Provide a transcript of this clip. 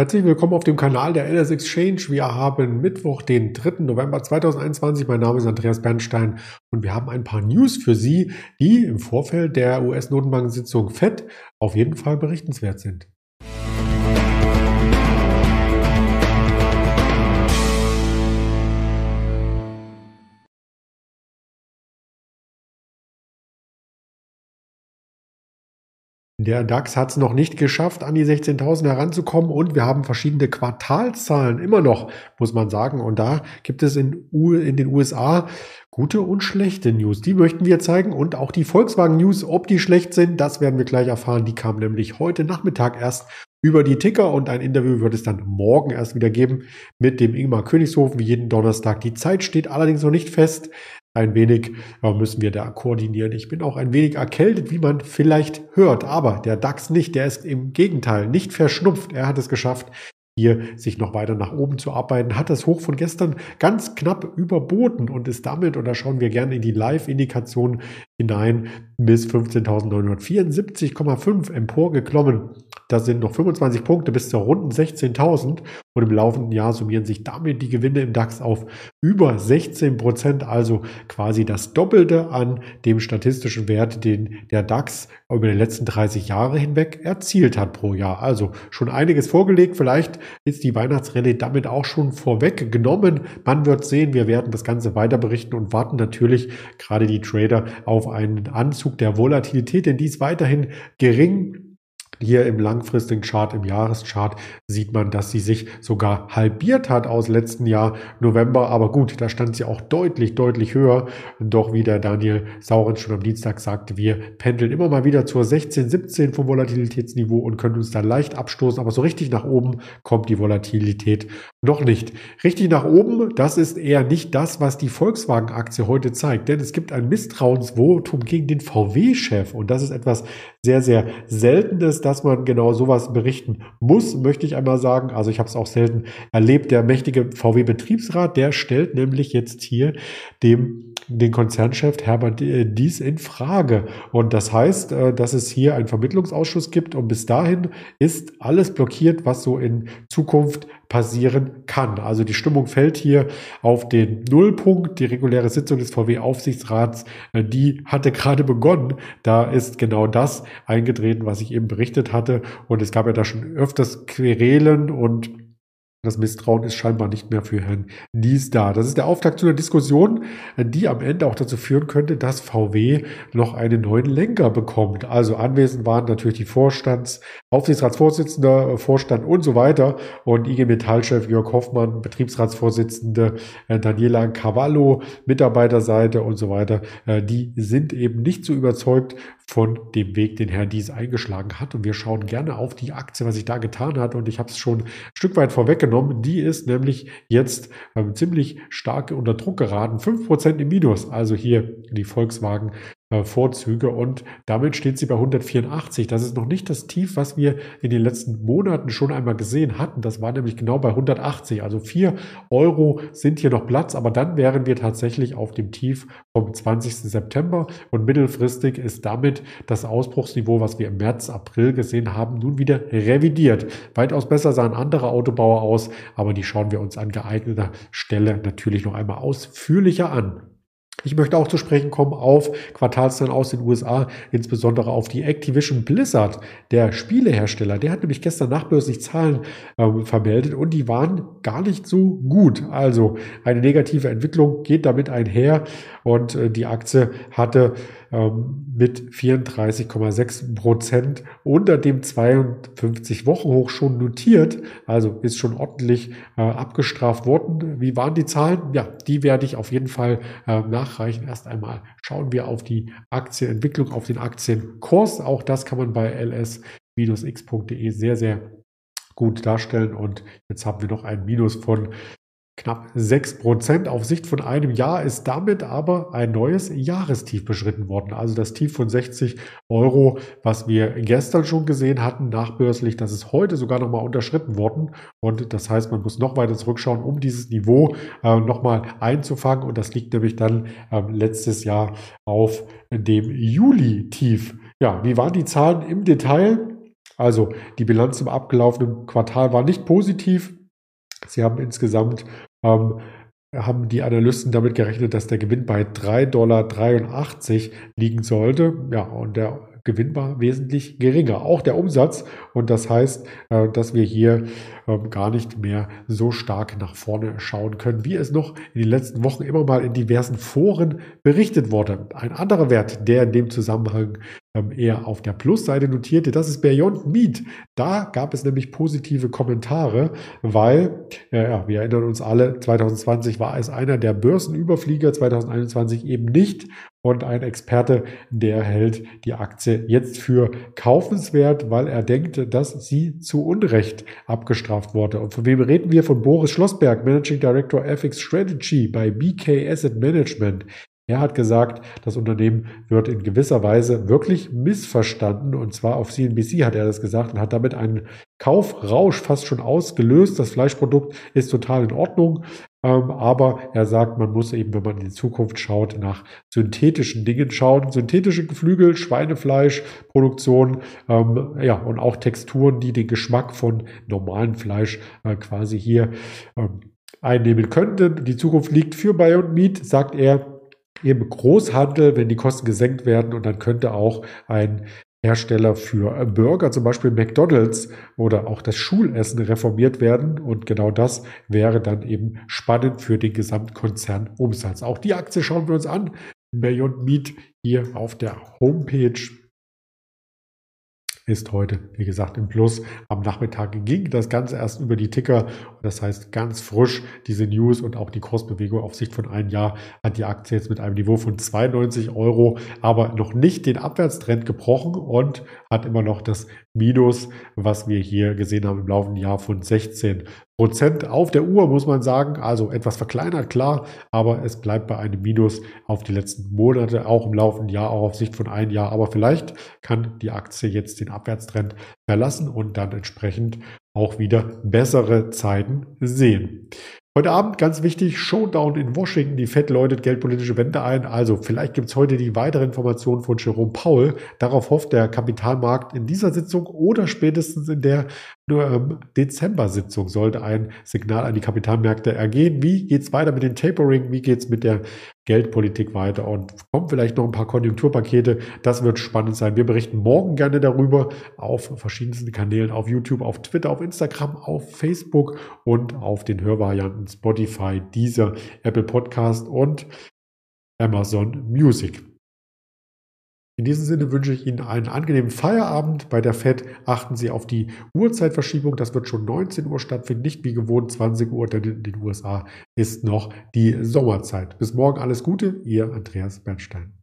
Herzlich willkommen auf dem Kanal der LS Exchange. Wir haben Mittwoch, den 3. November 2021. Mein Name ist Andreas Bernstein und wir haben ein paar News für Sie, die im Vorfeld der US-Notenbank-Sitzung FED auf jeden Fall berichtenswert sind. Der DAX hat es noch nicht geschafft, an die 16.000 heranzukommen und wir haben verschiedene Quartalszahlen immer noch, muss man sagen. Und da gibt es in, U in den USA gute und schlechte News. Die möchten wir zeigen und auch die Volkswagen News, ob die schlecht sind, das werden wir gleich erfahren. Die kam nämlich heute Nachmittag erst über die Ticker und ein Interview wird es dann morgen erst wieder geben mit dem Ingmar Königshofen wie jeden Donnerstag. Die Zeit steht allerdings noch nicht fest ein wenig müssen wir da koordinieren. Ich bin auch ein wenig erkältet, wie man vielleicht hört, aber der DAX nicht, der ist im Gegenteil nicht verschnupft. Er hat es geschafft, hier sich noch weiter nach oben zu arbeiten, hat das Hoch von gestern ganz knapp überboten und ist damit, und da schauen wir gerne in die Live-Indikation hinein, bis 15.974,5 emporgeklommen. Das sind noch 25 Punkte bis zur runden 16.000 und im laufenden Jahr summieren sich damit die Gewinne im DAX auf über 16 Prozent, also quasi das Doppelte an dem statistischen Wert, den der DAX über die letzten 30 Jahre hinweg erzielt hat pro Jahr. Also schon einiges vorgelegt. Vielleicht ist die Weihnachtsrallye damit auch schon vorweggenommen. Man wird sehen. Wir werden das Ganze weiter berichten und warten natürlich gerade die Trader auf einen Anzug der Volatilität, denn die ist weiterhin gering hier im langfristigen Chart, im Jahreschart sieht man, dass sie sich sogar halbiert hat aus letzten Jahr November. Aber gut, da stand sie auch deutlich, deutlich höher. Doch wie der Daniel Sauren schon am Dienstag sagte, wir pendeln immer mal wieder zur 16, 17 vom Volatilitätsniveau und können uns da leicht abstoßen. Aber so richtig nach oben kommt die Volatilität noch nicht. Richtig nach oben, das ist eher nicht das, was die Volkswagen-Aktie heute zeigt. Denn es gibt ein Misstrauensvotum gegen den VW-Chef. Und das ist etwas sehr, sehr Seltenes dass man genau sowas berichten muss, möchte ich einmal sagen. Also ich habe es auch selten erlebt. Der mächtige VW-Betriebsrat, der stellt nämlich jetzt hier dem den Konzernchef Herbert äh, dies in Frage. Und das heißt, äh, dass es hier einen Vermittlungsausschuss gibt und bis dahin ist alles blockiert, was so in Zukunft passieren kann. Also die Stimmung fällt hier auf den Nullpunkt. Die reguläre Sitzung des VW-Aufsichtsrats, äh, die hatte gerade begonnen. Da ist genau das eingetreten, was ich eben berichtet hatte. Und es gab ja da schon öfters Querelen und das Misstrauen ist scheinbar nicht mehr für Herrn Nies da. Das ist der Auftakt zu einer Diskussion, die am Ende auch dazu führen könnte, dass VW noch einen neuen Lenker bekommt. Also anwesend waren natürlich die Vorstands, Aufsichtsratsvorsitzender, Vorstand und so weiter und IG Metallchef Jörg Hoffmann, Betriebsratsvorsitzende äh, Daniela Cavallo, Mitarbeiterseite und so weiter. Äh, die sind eben nicht so überzeugt von dem Weg, den Herr Dies eingeschlagen hat. Und wir schauen gerne auf die Aktie, was sich da getan hat. Und ich habe es schon ein Stück weit vorweggenommen. Die ist nämlich jetzt ähm, ziemlich stark unter Druck geraten. 5% im Minus. Also hier die Volkswagen Vorzüge und damit steht sie bei 184. Das ist noch nicht das Tief, was wir in den letzten Monaten schon einmal gesehen hatten. Das war nämlich genau bei 180. Also 4 Euro sind hier noch Platz, aber dann wären wir tatsächlich auf dem Tief vom 20. September und mittelfristig ist damit das Ausbruchsniveau, was wir im März, April gesehen haben, nun wieder revidiert. Weitaus besser sahen andere Autobauer aus, aber die schauen wir uns an geeigneter Stelle natürlich noch einmal ausführlicher an. Ich möchte auch zu sprechen kommen auf Quartalszahlen aus den USA, insbesondere auf die Activision Blizzard, der Spielehersteller. Der hat nämlich gestern nachbörslich Zahlen äh, vermeldet und die waren gar nicht so gut. Also eine negative Entwicklung geht damit einher und äh, die Aktie hatte ähm, mit 34,6 Prozent unter dem 52-Wochen-Hoch schon notiert. Also ist schon ordentlich äh, abgestraft worden. Wie waren die Zahlen? Ja, die werde ich auf jeden Fall äh, nachreichen. Erst einmal schauen wir auf die Aktienentwicklung, auf den Aktienkurs. Auch das kann man bei ls-x.de sehr, sehr gut darstellen. Und jetzt haben wir noch ein Minus von Knapp 6% auf Sicht von einem Jahr ist damit aber ein neues Jahrestief beschritten worden. Also das Tief von 60 Euro, was wir gestern schon gesehen hatten, nachbörslich, das ist heute sogar nochmal unterschritten worden. Und das heißt, man muss noch weiter zurückschauen, um dieses Niveau äh, nochmal einzufangen. Und das liegt nämlich dann äh, letztes Jahr auf dem Juli-Tief. Ja, wie waren die Zahlen im Detail? Also die Bilanz im abgelaufenen Quartal war nicht positiv. Sie haben insgesamt ähm, haben die Analysten damit gerechnet, dass der Gewinn bei 3,83 Dollar liegen sollte. Ja, und der Gewinn war wesentlich geringer. Auch der Umsatz. Und das heißt, äh, dass wir hier ähm, gar nicht mehr so stark nach vorne schauen können, wie es noch in den letzten Wochen immer mal in diversen Foren berichtet wurde. Ein anderer Wert, der in dem Zusammenhang eher auf der Plusseite notierte, das ist Beyond Meat. Da gab es nämlich positive Kommentare, weil, ja, wir erinnern uns alle, 2020 war es einer der Börsenüberflieger, 2021 eben nicht. Und ein Experte, der hält die Aktie jetzt für kaufenswert, weil er denkt, dass sie zu Unrecht abgestraft wurde. Und von wem reden wir? Von Boris Schlossberg, Managing Director FX Strategy bei BK Asset Management. Er hat gesagt, das Unternehmen wird in gewisser Weise wirklich missverstanden. Und zwar auf CNBC hat er das gesagt und hat damit einen Kaufrausch fast schon ausgelöst. Das Fleischprodukt ist total in Ordnung. Ähm, aber er sagt, man muss eben, wenn man in die Zukunft schaut, nach synthetischen Dingen schauen. Synthetische Geflügel, Schweinefleisch, Produktion, ähm, ja, und auch Texturen, die den Geschmack von normalem Fleisch äh, quasi hier ähm, einnehmen könnten. Die Zukunft liegt für Beyond Meat, sagt er im Großhandel, wenn die Kosten gesenkt werden und dann könnte auch ein Hersteller für Burger, zum Beispiel McDonald's oder auch das Schulessen reformiert werden. Und genau das wäre dann eben spannend für den Gesamtkonzernumsatz. Auch die Aktie schauen wir uns an. Beyond Meat hier auf der Homepage ist heute, wie gesagt, im Plus. Am Nachmittag ging das Ganze erst über die Ticker. Das heißt, ganz frisch diese News und auch die Kursbewegung auf Sicht von einem Jahr hat die Aktie jetzt mit einem Niveau von 92 Euro, aber noch nicht den Abwärtstrend gebrochen und hat immer noch das Minus, was wir hier gesehen haben im laufenden Jahr von 16 Prozent auf der Uhr, muss man sagen. Also etwas verkleinert, klar, aber es bleibt bei einem Minus auf die letzten Monate, auch im laufenden Jahr, auch auf Sicht von einem Jahr. Aber vielleicht kann die Aktie jetzt den Abwärtstrend verlassen und dann entsprechend auch wieder bessere Zeiten sehen. Heute Abend ganz wichtig, Showdown in Washington. Die Fed läutet geldpolitische Wende ein. Also vielleicht gibt es heute die weitere Information von Jerome Powell. Darauf hofft der Kapitalmarkt in dieser Sitzung oder spätestens in der ähm, Dezember-Sitzung sollte ein Signal an die Kapitalmärkte ergehen. Wie geht es weiter mit dem Tapering? Wie geht es mit der Geldpolitik weiter und kommen vielleicht noch ein paar Konjunkturpakete. Das wird spannend sein. Wir berichten morgen gerne darüber auf verschiedensten Kanälen, auf YouTube, auf Twitter, auf Instagram, auf Facebook und auf den Hörvarianten Spotify, dieser Apple Podcast und Amazon Music. In diesem Sinne wünsche ich Ihnen einen angenehmen Feierabend. Bei der FED achten Sie auf die Uhrzeitverschiebung. Das wird schon 19 Uhr stattfinden, nicht wie gewohnt 20 Uhr, denn in den USA ist noch die Sommerzeit. Bis morgen alles Gute, Ihr Andreas Bernstein.